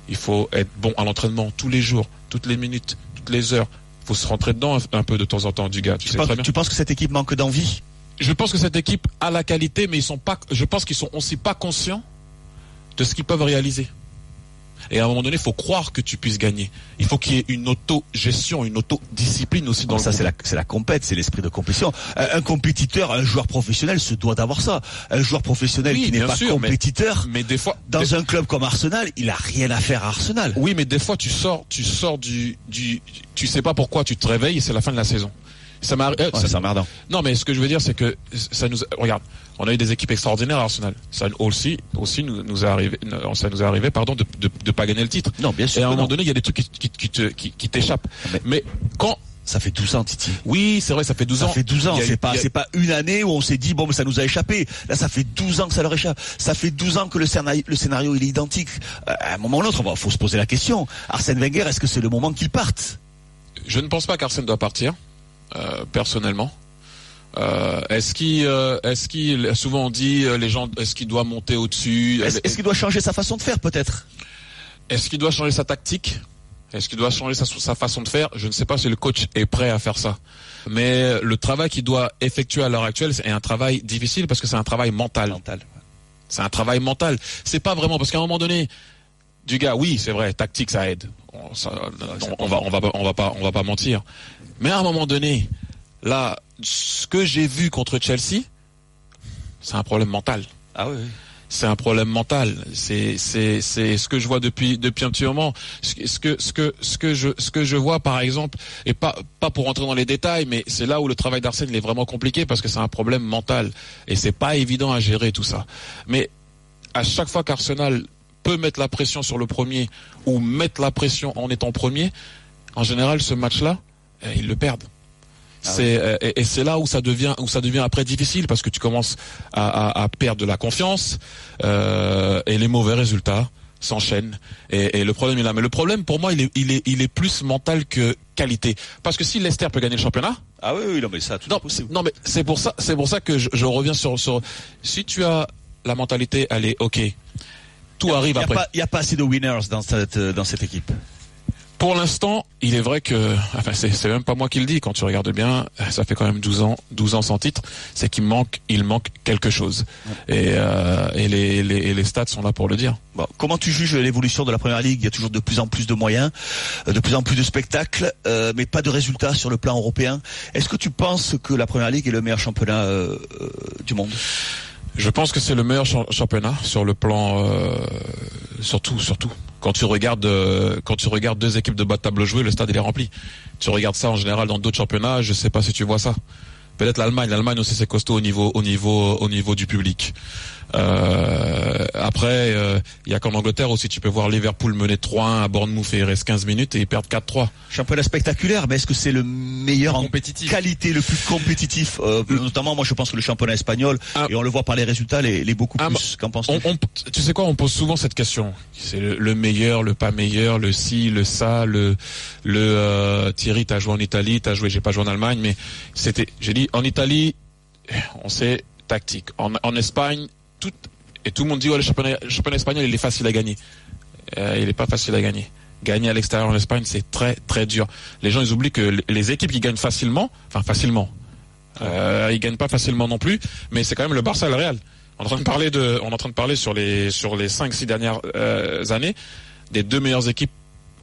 Il faut être bon à l'entraînement tous les jours, toutes les minutes, toutes les heures. faut se rentrer dedans un, un peu de temps en temps, du gars. Tu, Tu sais penses, très bien. tu penses que cette équipe manque d'envie? Je pense que cette équipe a la qualité, mais ils sont pas. Je pense qu'ils sont aussi pas conscients de ce qu'ils peuvent réaliser. Et à un moment donné, il faut croire que tu puisses gagner. Il faut qu'il y ait une auto-gestion, une auto-discipline aussi dans Bon, le ça, c'est la, c'est la compète, c'est l'esprit de compétition. Un, un compétiteur, un joueur professionnel se doit d'avoir ça. Un joueur professionnel Oui, qui n'est pas sûr, compétiteur, Mais des fois, dans des- un club comme Arsenal, il a rien à faire à Arsenal. oui, mais des fois, tu sors, tu sors du, du, tu sais pas pourquoi, tu te réveilles et c'est la fin de la saison. Ça m'a, euh, Ouais, ça- emmerdant. Non, mais ce que je veux dire, c'est que ça nous, regarde, on a eu des équipes extraordinaires à Arsenal. Ça aussi, aussi nous, nous est arrivé, ça nous est arrivé, pardon, de, de, de pas gagner le titre. Non, bien Et sûr. à un moment non. donné, il y a des trucs qui, qui, qui te, qui, qui t'échappent. Mais- Mais quand, Ça fait 12 ans, Titi. oui, c'est vrai, ça fait 12 Ça ans. fait 12 ans, c'est pas il y a- c'est pas une année où on s'est dit bon mais ça nous a échappé. Là ça fait 12 ans que ça leur échappe. Ça fait 12 ans que le scénario, le scénario il est identique. Euh, À un moment ou l'autre, il faut se poser la question. Arsène Wenger, est-ce que c'est le moment qu'il parte? Je ne pense pas qu'Arsène doit partir, euh, personnellement. Euh, est-ce qu'il, euh, est-ce qu'il, souvent on dit, euh, les gens, est-ce qu'il doit monter au-dessus Est-ce est-ce qu'il doit changer sa façon de faire peut-être? Est-ce qu'il doit changer sa tactique? Est-ce qu'il doit changer sa, sa façon de faire? Je ne sais pas si le coach est prêt à faire ça. Mais le travail qu'il doit effectuer à l'heure actuelle, c'est un travail difficile parce que c'est un travail mental. Mental. C'est un travail mental. C'est pas vraiment parce qu'à un moment donné, du gars, oui, c'est vrai, tactique ça aide. On, ça- on- on va, on va, on va pas, on va pas mentir. Mais à un moment donné, là, ce que j'ai vu contre Chelsea, c'est un problème mental Ah oui. oui. c'est un problème mental. C'est c'est c'est ce que je vois depuis depuis un petit moment. Ce que ce que ce que je ce que je vois par exemple et pas pas pour rentrer dans les détails, mais c'est là où le travail d'Arsène il est vraiment compliqué parce que c'est un problème mental et c'est pas évident à gérer tout ça. Mais à chaque fois qu'Arsenal peut mettre la pression sur le premier ou mettre la pression en étant premier, en général ce match-là, eh, ils le perdent. C'est euh, et, et c'est là où ça devient où ça devient après difficile parce que tu commences à, à, à perdre de la confiance euh, et les mauvais résultats s'enchaînent et, et le problème est là. Mais le problème pour moi il est il est il est plus mental que qualité parce que si Leicester peut gagner le championnat Ah oui, oui, non, mais ça, tout non, est possible. non mais c'est pour ça c'est pour ça que je, je reviens sur sur si tu as la mentalité allez ok tout arrive n'y a, après il y a pas assez de winners dans cette, euh, dans cette équipe. Pour l'instant, il est vrai que, enfin, c'est, même pas moi qui le dis. Quand tu regardes bien, ça fait quand même 12 ans, 12 ans sans titre. C'est qu'il manque, il manque quelque chose. Et, euh, et les, les, et les stats sont là pour le dire. Bon, comment tu juges l'évolution de la première ligue? Il y a toujours de plus en plus de moyens, euh, de plus en plus de spectacles, euh, mais pas de résultats sur le plan européen. Est-ce que tu penses que la première ligue est le meilleur championnat euh, euh, du monde? Je pense que c'est le meilleur cha- championnat sur le plan, euh, surtout, surtout. Quand tu regardes, euh, quand tu regardes deux équipes de bas de tableau jouer, le stade il est rempli. Tu regardes ça en général dans d'autres championnats. Je sais pas si tu vois ça. Peut-être l'Allemagne. L'Allemagne aussi c'est costaud au niveau, au niveau, au niveau du public. Euh, après, euh, il y a qu'en Angleterre aussi, tu peux voir Liverpool mener 3-1 à Bournemouth et il reste 15 minutes et ils perdent 4-3. Championnat spectaculaire, mais est-ce que c'est le meilleur en Compétitif. qualité, le plus compétitif euh, Notamment, moi, je pense que le championnat espagnol, Ah. et on le voit par les résultats, les, les beaucoup Ah, plus. Qu'en penses-tu On, on- tu sais quoi, on pose souvent cette question. C'est le, le meilleur, le pas meilleur, le ci, le ça, le le euh, Thierry, t'as joué en Italie, t'as joué, j'ai pas joué en Allemagne, mais c'était, j'ai dit en Italie, on sait tactique. En, en Espagne, et tout le monde dit ouais le championnat, le championnat espagnol il est facile à gagner. Euh, il est pas facile à gagner. Gagner à l'extérieur en Espagne, c'est très très dur. Les gens ils oublient que les- équipes qui gagnent facilement, enfin facilement, euh, ils gagnent pas facilement non plus, mais c'est quand même le Barça et le Real. On est en train de parler de, en train de parler sur les sur les cinq six dernières euh, années des deux meilleures équipes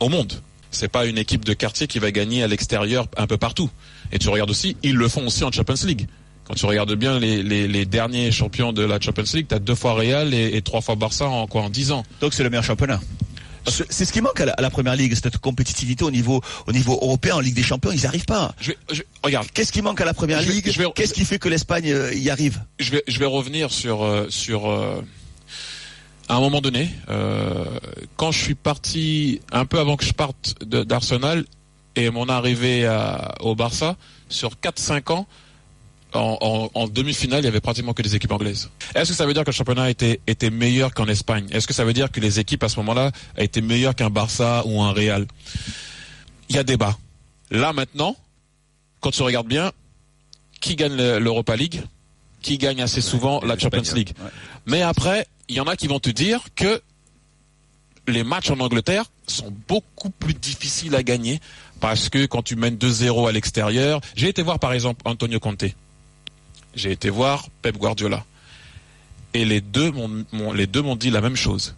au monde. C'est pas une équipe de quartier qui va gagner à l'extérieur un peu partout. Et tu regardes aussi, ils le font aussi en Champions League. Quand tu regardes bien les, les, les derniers champions de la Champions League, t'as deux fois Real et, et trois fois Barça en quoi en dix ans. Donc c'est le meilleur championnat. C'est ce qui manque à la, à la première ligue, cette compétitivité au niveau, au niveau européen, en Ligue des Champions, ils n'y arrivent pas. Je vais, je- regarde, Qu'est-ce qui manque à la première Je vais- ligue vais- Qu'est-ce qui fait que l'Espagne euh, y arrive je vais, je vais revenir sur euh, sur euh, à un moment donné, quand je suis parti un peu avant que je parte d'Arsenal et mon arrivée à- au Barça, sur 4-5 ans, en, en- en demi-finale, il y avait pratiquement que des équipes anglaises. Est-ce que ça veut dire que le championnat était, était meilleur qu'en Espagne? Est-ce que ça veut dire que les équipes à ce moment-là étaient meilleures qu'un Barça ou un Real? Il y a débat. Là maintenant, quand tu regardes bien, qui gagne le- l'Europa League? Qui gagne assez souvent la Champions League? Ouais. mais après, il y en a qui vont te dire que les matchs en Angleterre sont beaucoup plus difficiles à gagner parce que quand tu mènes 2-0 à l'extérieur, j'ai été voir par exemple Antonio Conte. J'ai été voir Pep Guardiola. Et les deux m'ont, dit la même chose.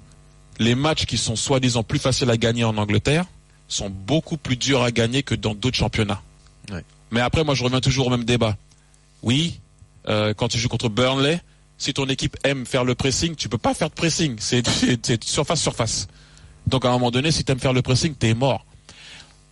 Les matchs qui sont soi-disant plus faciles à gagner en Angleterre sont beaucoup plus durs à gagner que dans d'autres championnats. Ouais. Mais après, moi, je reviens toujours au même débat. Oui, euh, quand tu joues contre Burnley, si ton équipe aime faire le pressing, tu peux pas faire de pressing. C'est, c'est, c'est surface surface. Donc à un moment donné, si tu aimes faire le pressing, t'es mort.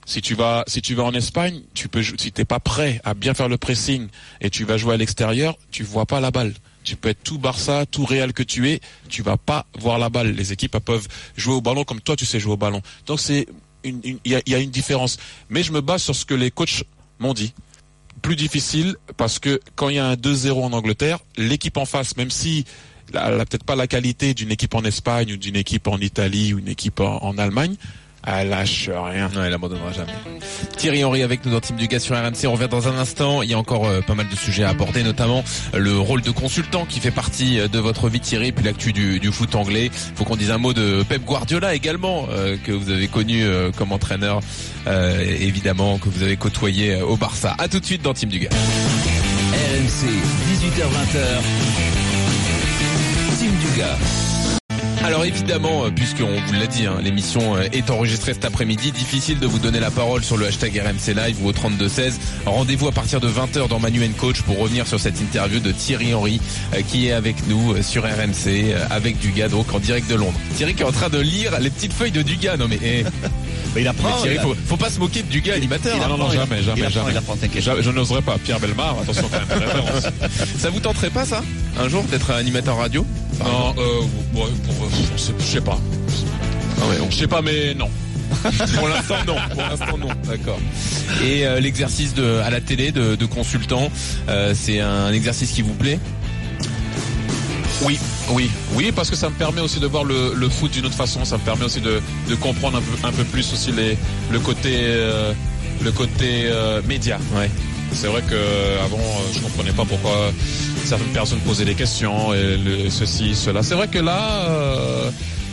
Si tu vas, en Espagne, tu peux, si t'es pas prêt à bien faire le pressing et tu vas jouer à l'extérieur, tu vois pas la balle. Tu peux être tout Barça, tout Real que tu es, tu vas pas voir la balle. Les équipes peuvent jouer au ballon comme toi tu sais jouer au ballon. Donc c'est il y a, une différence. Mais je me base sur ce que les coachs m'ont dit. Plus difficile parce que quand il y a un 2-0 en Angleterre, l'équipe en face, même si elle a peut-être pas la qualité d'une équipe en Espagne ou d'une équipe en Italie ou une équipe en Allemagne, elle lâche rien. Non, il abandonnera jamais. Thierry Henry avec nous dans Team du Gaz sur RMC. On revient dans un instant. Il y a encore euh, pas mal de sujets à aborder, notamment euh, le rôle de consultant qui fait partie euh, de votre vie, Thierry, puis l'actu du, du foot anglais. Faut qu'on dise un mot de Pep Guardiola également, euh, que vous avez connu euh, comme entraîneur, euh, évidemment, que vous avez côtoyé euh, au Barça. À tout de suite dans Team du Gaz. RMC, 18h20h. Team Dugas. Alors évidemment, euh, puisqu'on vous l'a dit, hein, l'émission euh, est enregistrée cet après-midi, difficile de vous donner la parole sur le hashtag RMC Live ou au 3216. Rendez-vous à partir de 20h dans Manu Coach pour revenir sur cette interview de Thierry Henry euh, qui est avec nous sur RMC avec Dugas donc en direct de Londres. Thierry qui est en train de lire les petites feuilles de Dugas. Non mais, eh, Mais il apprend. mais Thierry, il a- faut, faut pas se moquer de Dugas animateur. il hein. non, non, jamais, jamais, il apprend, jamais. il apprend, t'inquiète. Je, je n'oserais pas. Pierre Belmar, attention quand même. Ça vous tenterait pas ça un jour d'être animateur radio? Non, euh, ouais, pour, je sais- pas. Ah ouais, Je sais pas, mais non. Pour l'instant non. Pour l'instant non. D'accord. Et euh, l'exercice de à la télé de, de consultant, euh, c'est un exercice qui vous plaît? Oui, oui, oui, parce que ça me permet aussi de voir le, le foot d'une autre façon. Ça me permet aussi de, de comprendre un peu, un peu plus aussi les, le côté, euh, le côté euh, média. Ouais. C'est vrai que euh, avant, euh, je comprenais pas pourquoi certaines personnes posaient des questions et le, ceci, cela. C'est vrai que là, euh,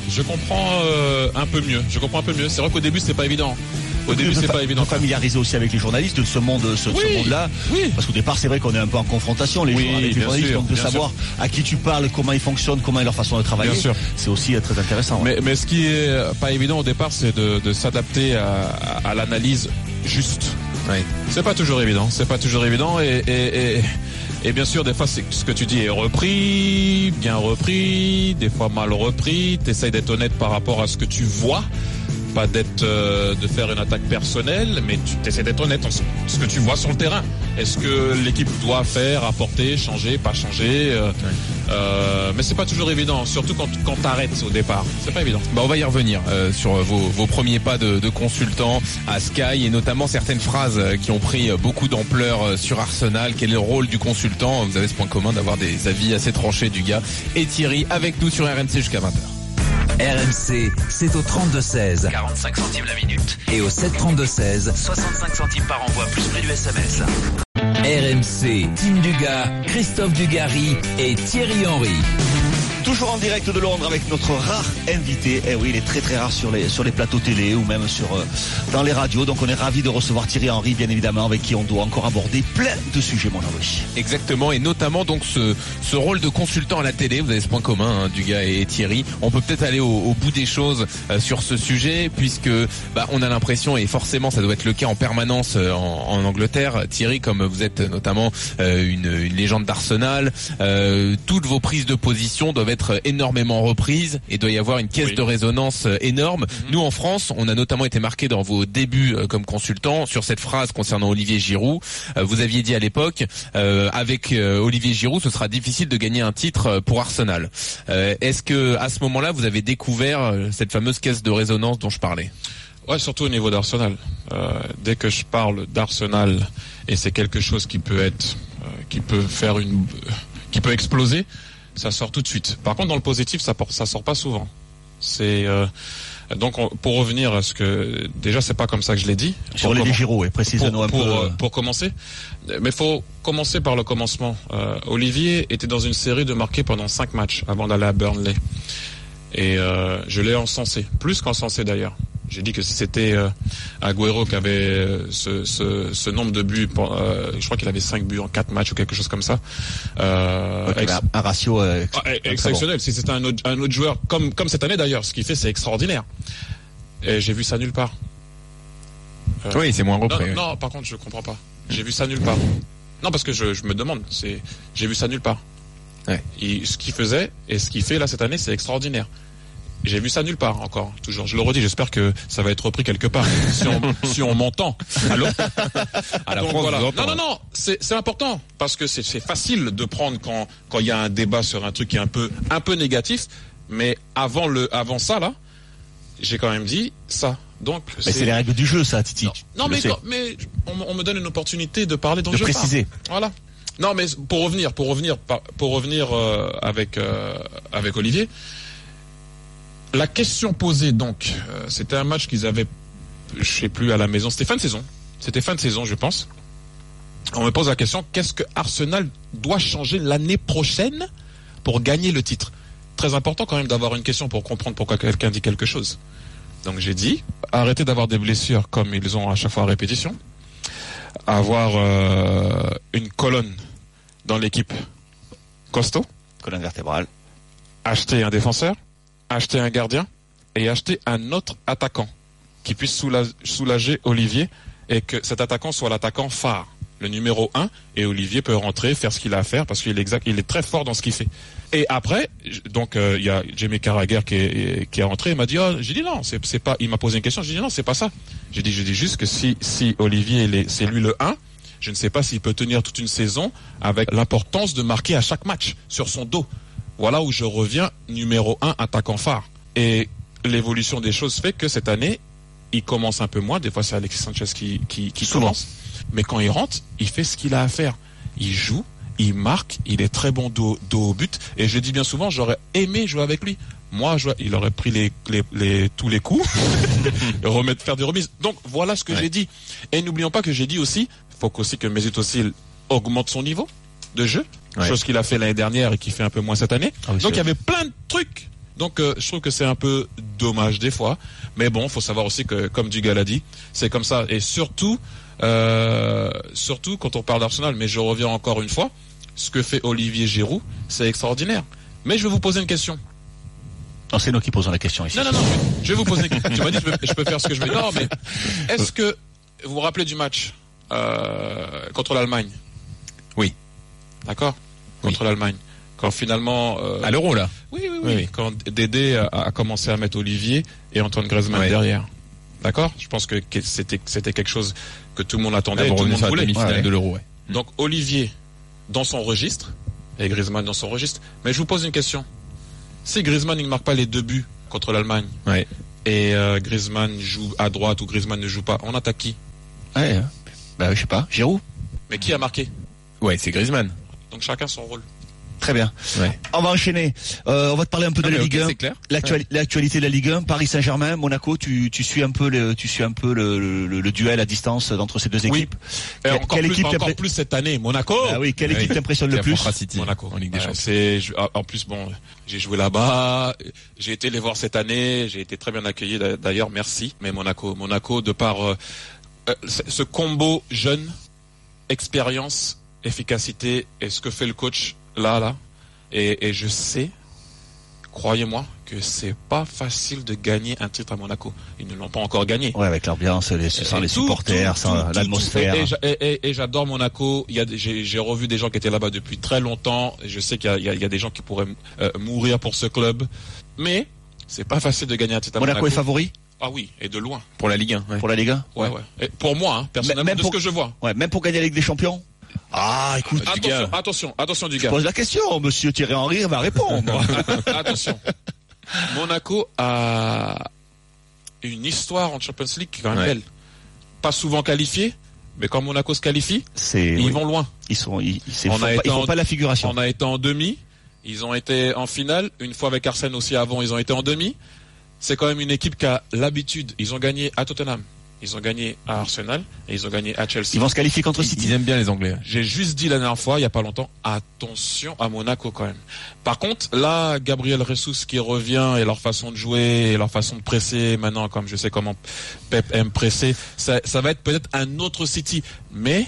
je comprends euh, un peu mieux. Je comprends un peu mieux. C'est vrai qu'au début, c'était pas évident. Au début, c'est pas évident. de familiariser aussi avec les journalistes de ce monde, ce, ce Oui, monde-là. oui. Parce qu'au départ, c'est vrai qu'on est un peu en confrontation les Oui, avec les journalistes, sûr, donc de savoir à qui tu parles, comment ils fonctionnent, comment est leur façon de travailler. Bien sûr. C'est aussi euh, très intéressant. ouais. Mais, mais ce qui est pas évident au départ, c'est de, de s'adapter à, l'analyse juste. Ouais. C'est pas toujours évident. C'est pas toujours évident et, et, et, et bien sûr, des fois, ce que tu dis est repris, bien repris, des fois mal repris. T'essayes d'être honnête par rapport à ce que tu vois, pas d'être euh, de faire une attaque personnelle, mais tu essaies d'être honnête en ce, ce que tu vois sur le terrain. Est-ce que l'équipe doit faire, apporter, changer, pas changer euh, euh, Mais c'est pas toujours évident, surtout quand quand t'arrêtes au départ. C'est pas évident. Bah, on va y revenir euh, sur vos, vos premiers pas de, de consultant à Sky et notamment certaines phrases euh, qui ont pris beaucoup d'ampleur euh, sur Arsenal. Quel est le rôle du consultant? Vous avez ce point commun d'avoir des avis assez tranchés du gars. Et Thierry avec nous sur RMC jusqu'à 20h. RMC, c'est au 32-16. 45 centimes la minute. Et au 732-16. 65 centimes par envoi, plus prix du SMS. RMC, Team Dugas, Christophe Dugarry et Thierry Henry. Toujours en direct de Londres avec notre rare invité. Eh oui, il est très très rare sur les sur les plateaux télé ou même sur euh, dans les radios. Donc on est ravi de recevoir Thierry Henry, bien évidemment, avec qui on doit encore aborder plein de sujets, mon Jean-Louis. Exactement, et notamment donc ce, ce rôle de consultant à la télé, vous avez ce point commun, hein, Dugas et Thierry. On peut peut-être aller au, au bout des choses euh, sur ce sujet, puisque bah, on a l'impression, et forcément ça doit être le cas en permanence euh, en, en Angleterre, Thierry, comme vous êtes notamment euh, une, une légende d'Arsenal, euh, toutes vos prises de position doivent être énormément reprises et doit y avoir une caisse Oui. de résonance euh, énorme. Nous en France, on a notamment été marqué dans vos débuts euh, comme consultant sur cette phrase concernant Olivier Giroud. Euh, vous aviez dit à l'époque, euh, avec Olivier Giroud, ce sera difficile de gagner un titre pour Arsenal. Euh, Est-ce que à ce moment-là, vous avez découvert cette fameuse caisse de résonance dont je parlais? Ouais, surtout au niveau d'Arsenal. Euh, dès que je parle d'Arsenal et c'est quelque chose qui peut être, qui peut faire une, qui peut exploser, ça sort tout de suite. Par contre, dans le positif, ça, ça sort pas souvent. C'est euh, donc on- pour revenir à ce que déjà c'est pas comme ça que je l'ai dit. Sur Pour comment- Giroud, et précisez-nous pour, un pour, peu. euh, pour commencer. Mais faut commencer par le commencement. Euh, Olivier était dans une série de marqués pendant cinq matchs avant d'aller à Burnley. Et je l'ai encensé, plus qu'encensé d'ailleurs. J'ai dit que si c'était euh, Agüero qui avait euh, ce, ce, ce nombre de buts, pour, euh, je crois qu'il avait cinq buts en quatre matchs ou quelque chose comme ça. Ex- un- un ratio ah, bon. exceptionnel. Si c'était un autre, un autre joueur, comme, comme cette année d'ailleurs, ce qu'il fait c'est extraordinaire. Et j'ai vu ça nulle part. Euh, Oui, c'est moins non, repris. oui. non, par contre, je comprends pas. J'ai vu ça nulle part. Non, parce que je, je me demande. C'est, j'ai vu ça nulle part. Ouais. Ce qu'il faisait et ce qu'il fait là cette année, c'est extraordinaire. J'ai vu ça nulle part encore. Toujours. Je le redis. J'espère que ça va être repris quelque part. si on, si on m'entend. Alors. À la Donc, France, voilà. Non, non, non. C'est, c'est important parce que c'est, facile de prendre quand, quand il y a un débat sur un truc qui est un peu, un peu négatif. Mais avant le, avant ça là, j'ai quand même dit ça. Donc. Mais c'est les règles du jeu, ça, Titi. Non, non, mais, quand- mais on, me- on me donne une opportunité de parler, donc De je parle. préciser. Voilà. Non, mais pour revenir, pour revenir, pour revenir euh, avec euh, avec Olivier, la question posée donc, euh, c'était un match qu'ils avaient, je sais plus à la maison, c'était fin de saison, c'était fin de saison, je pense. On me pose la question qu'est-ce que Arsenal doit changer l'année prochaine pour gagner le titre? Très important quand même d'avoir une question pour comprendre pourquoi quelqu'un dit quelque chose. Donc j'ai dit arrêtez d'avoir des blessures comme ils ont à chaque fois à répétition avoir euh, une colonne dans l'équipe costaud, Colonne vertébrale. acheter un défenseur, acheter un gardien et acheter un autre attaquant qui puisse soula- soulager Olivier et que cet attaquant soit l'attaquant phare, le numéro 1 et Olivier peut rentrer, faire ce qu'il a à faire parce qu'il est exact, il est très fort dans ce qu'il fait. Et après, donc euh, il y a Jamie Carragher qui est, qui est rentré, il m'a dit oh, j'ai dit non, c'est pas il m'a posé une question, j'ai dit non, c'est pas ça. J'ai dit je dis juste que si si Olivier c'est lui le 1, je ne sais pas s'il peut tenir toute une saison avec l'importance de marquer à chaque match sur son dos. Voilà où je reviens numéro 1 attaquant phare. Et l'évolution des choses fait que cette année, il commence un peu moins. Des fois, c'est Alexis Sanchez qui, qui, qui Souvent. commence. Mais quand il rentre, il fait ce qu'il a à faire. Il joue, il marque, il est très bon dos, dos au but. Et je dis bien souvent, j'aurais aimé jouer avec lui. Moi, je- il aurait pris les, les, les- tous les coups, et remettre faire des remises. Donc voilà ce que Ouais. j'ai dit. Et n'oublions pas que j'ai dit aussi, faut aussi que Mesut Özil augmente son niveau de jeu, Ouais. chose qu'il a fait l'année dernière et qu'il fait un peu moins cette année. Ah oui, Donc il y avait plein de trucs. Donc euh, je trouve que c'est un peu dommage des fois, mais bon, faut savoir aussi que comme Dugas l'a dit, c'est comme ça. Et surtout, euh, surtout quand on parle d'Arsenal, mais je reviens encore une fois, ce que fait Olivier Giroud, c'est extraordinaire. Mais je vais vous poser une question. Non, c'est nous qui posons la question ici. Non, non, non, je vais vous poser une question. Tu m'as dit je peux, je peux faire ce que je veux. Non, mais est-ce que vous vous rappelez du match euh, contre l'Allemagne? Oui. D'accord Contre l'Allemagne. Quand finalement... euh, À l'euro là. oui, oui, oui. Quand Dédé a, a commencé à mettre Olivier et Antoine Griezmann Ouais. derrière. D'accord Je pense que c'était quelque chose que tout le monde Là, attendait, et vous tout le monde la voulait. Ouais. de l'euro. Donc Olivier dans son registre et Griezmann dans son registre. Mais je vous pose une question. Si Griezmann ne marque pas les deux buts contre l'Allemagne Ouais. et euh, Griezmann joue à droite ou Griezmann ne joue pas, on attaque qui? Ouais, hein. bah, je sais pas. Giroud Mais qui a marqué? Ouais, c'est Griezmann. Donc chacun son rôle. Très bien. Ouais. On va enchaîner. Euh, on va te parler un peu de la Ligue ok, 1. c'est clair. L'actuali- L'actualité de la Ligue 1, Paris Saint-Germain, Monaco, tu, tu suis un peu le, tu suis un peu le, le- le duel à distance entre ces deux Oui. équipes. Et Quelle- encore quelle plus, équipe encore plus cette année, Monaco. Ah oui, quelle Ah équipe oui. t'impressionne le plus City Monaco. en Ligue des Ouais, Champions. je- en- plus bon, j'ai joué là-bas, j'ai été les voir cette année, j'ai été très bien accueilli d'a- d'ailleurs, merci. Mais Monaco, Monaco de par euh, euh, ce ce combo jeune, expérience, efficacité et ce que fait le coach là là et, et je sais croyez-moi que c'est pas facile de gagner un titre à Monaco. Ils ne l'ont pas encore gagné. Ouais, avec l'ambiance, les, sans les Tout, supporters, tout, sans l'atmosphère. Et, et j'a- et- et- et j'adore Monaco. Il y a, j'ai, revu des gens qui étaient là-bas depuis très longtemps. Et je sais qu'il y a, il y a- il y a des gens qui pourraient euh, mourir pour ce club. Mais c'est pas facile de gagner un titre à Monaco Monaco. est favori? Ah oui, et de loin. Pour la Ligue 1. ouais. pour la Ligue 1 Ouais, ouais. Et pour moi, hein, personnellement, Même de pour- ce que je vois. Ouais, même pour gagner la Ligue des Champions? Ah, écoute, Attention, gars. attention, attention du je gars. pose la question, monsieur Thierry Henry va répondre. attention. Monaco a une histoire en Champions League qui est quand même Ouais. belle. Pas souvent qualifié, mais quand Monaco se qualifie, ils oui, vont loin. ils sont, ils, On a pas, été ils font en- pas la figuration. On a été en demi. Ils ont été en finale. Une fois avec Arsène aussi avant, ils ont été en demi. C'est quand même une équipe qui a l'habitude. Ils ont gagné à Tottenham. Ils ont gagné à Arsenal et ils ont gagné à Chelsea. Ils vont se qualifier contre Ils, City. ils aiment bien les Anglais. J'ai juste dit la dernière fois, il y a pas longtemps, attention à Monaco quand même. Par contre, là, Gabriel Ressus qui revient et leur façon de jouer et leur façon de presser maintenant, comme je sais comment Pep aime presser, ça, ça va être peut-être un autre City. Mais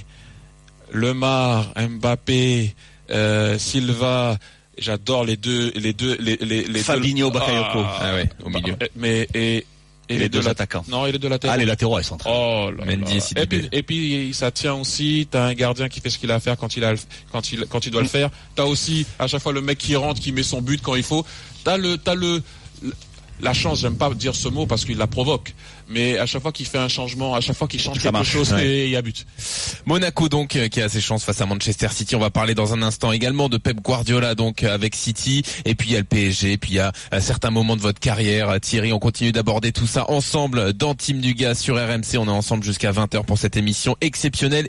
Lemar, Mbappé, euh, Silva, j'adore les deux, les deux, les les, les Fabinho, deux, Bakayoko. Ah ouais, au milieu. bah, Mais et et les deux attaquants. Non, et les deux latéraux. Ah, les latéraux, ils sont très. Oh là Mendy là. et Sidibé. et puis, et puis ça tient aussi. T'as un gardien qui fait ce qu'il a à faire quand il a quand il quand il doit le faire. T'as aussi à chaque fois le mec qui rentre, qui met son but quand il faut. T'as le t'as le la chance. J'aime pas dire ce mot parce qu'il la provoque. Mais à chaque fois qu'il fait un changement, à chaque fois qu'il change quelque marche, chose, ouais. et il y a but. Monaco donc euh, qui a ses chances face à Manchester City. On va parler dans un instant également de Pep Guardiola donc euh, avec City et puis il y a le PSG, puis il y a à certains moments de votre carrière euh, Thierry, on continue d'aborder tout ça ensemble dans Team du Gaz sur RMC. On est ensemble jusqu'à 20h pour cette émission exceptionnelle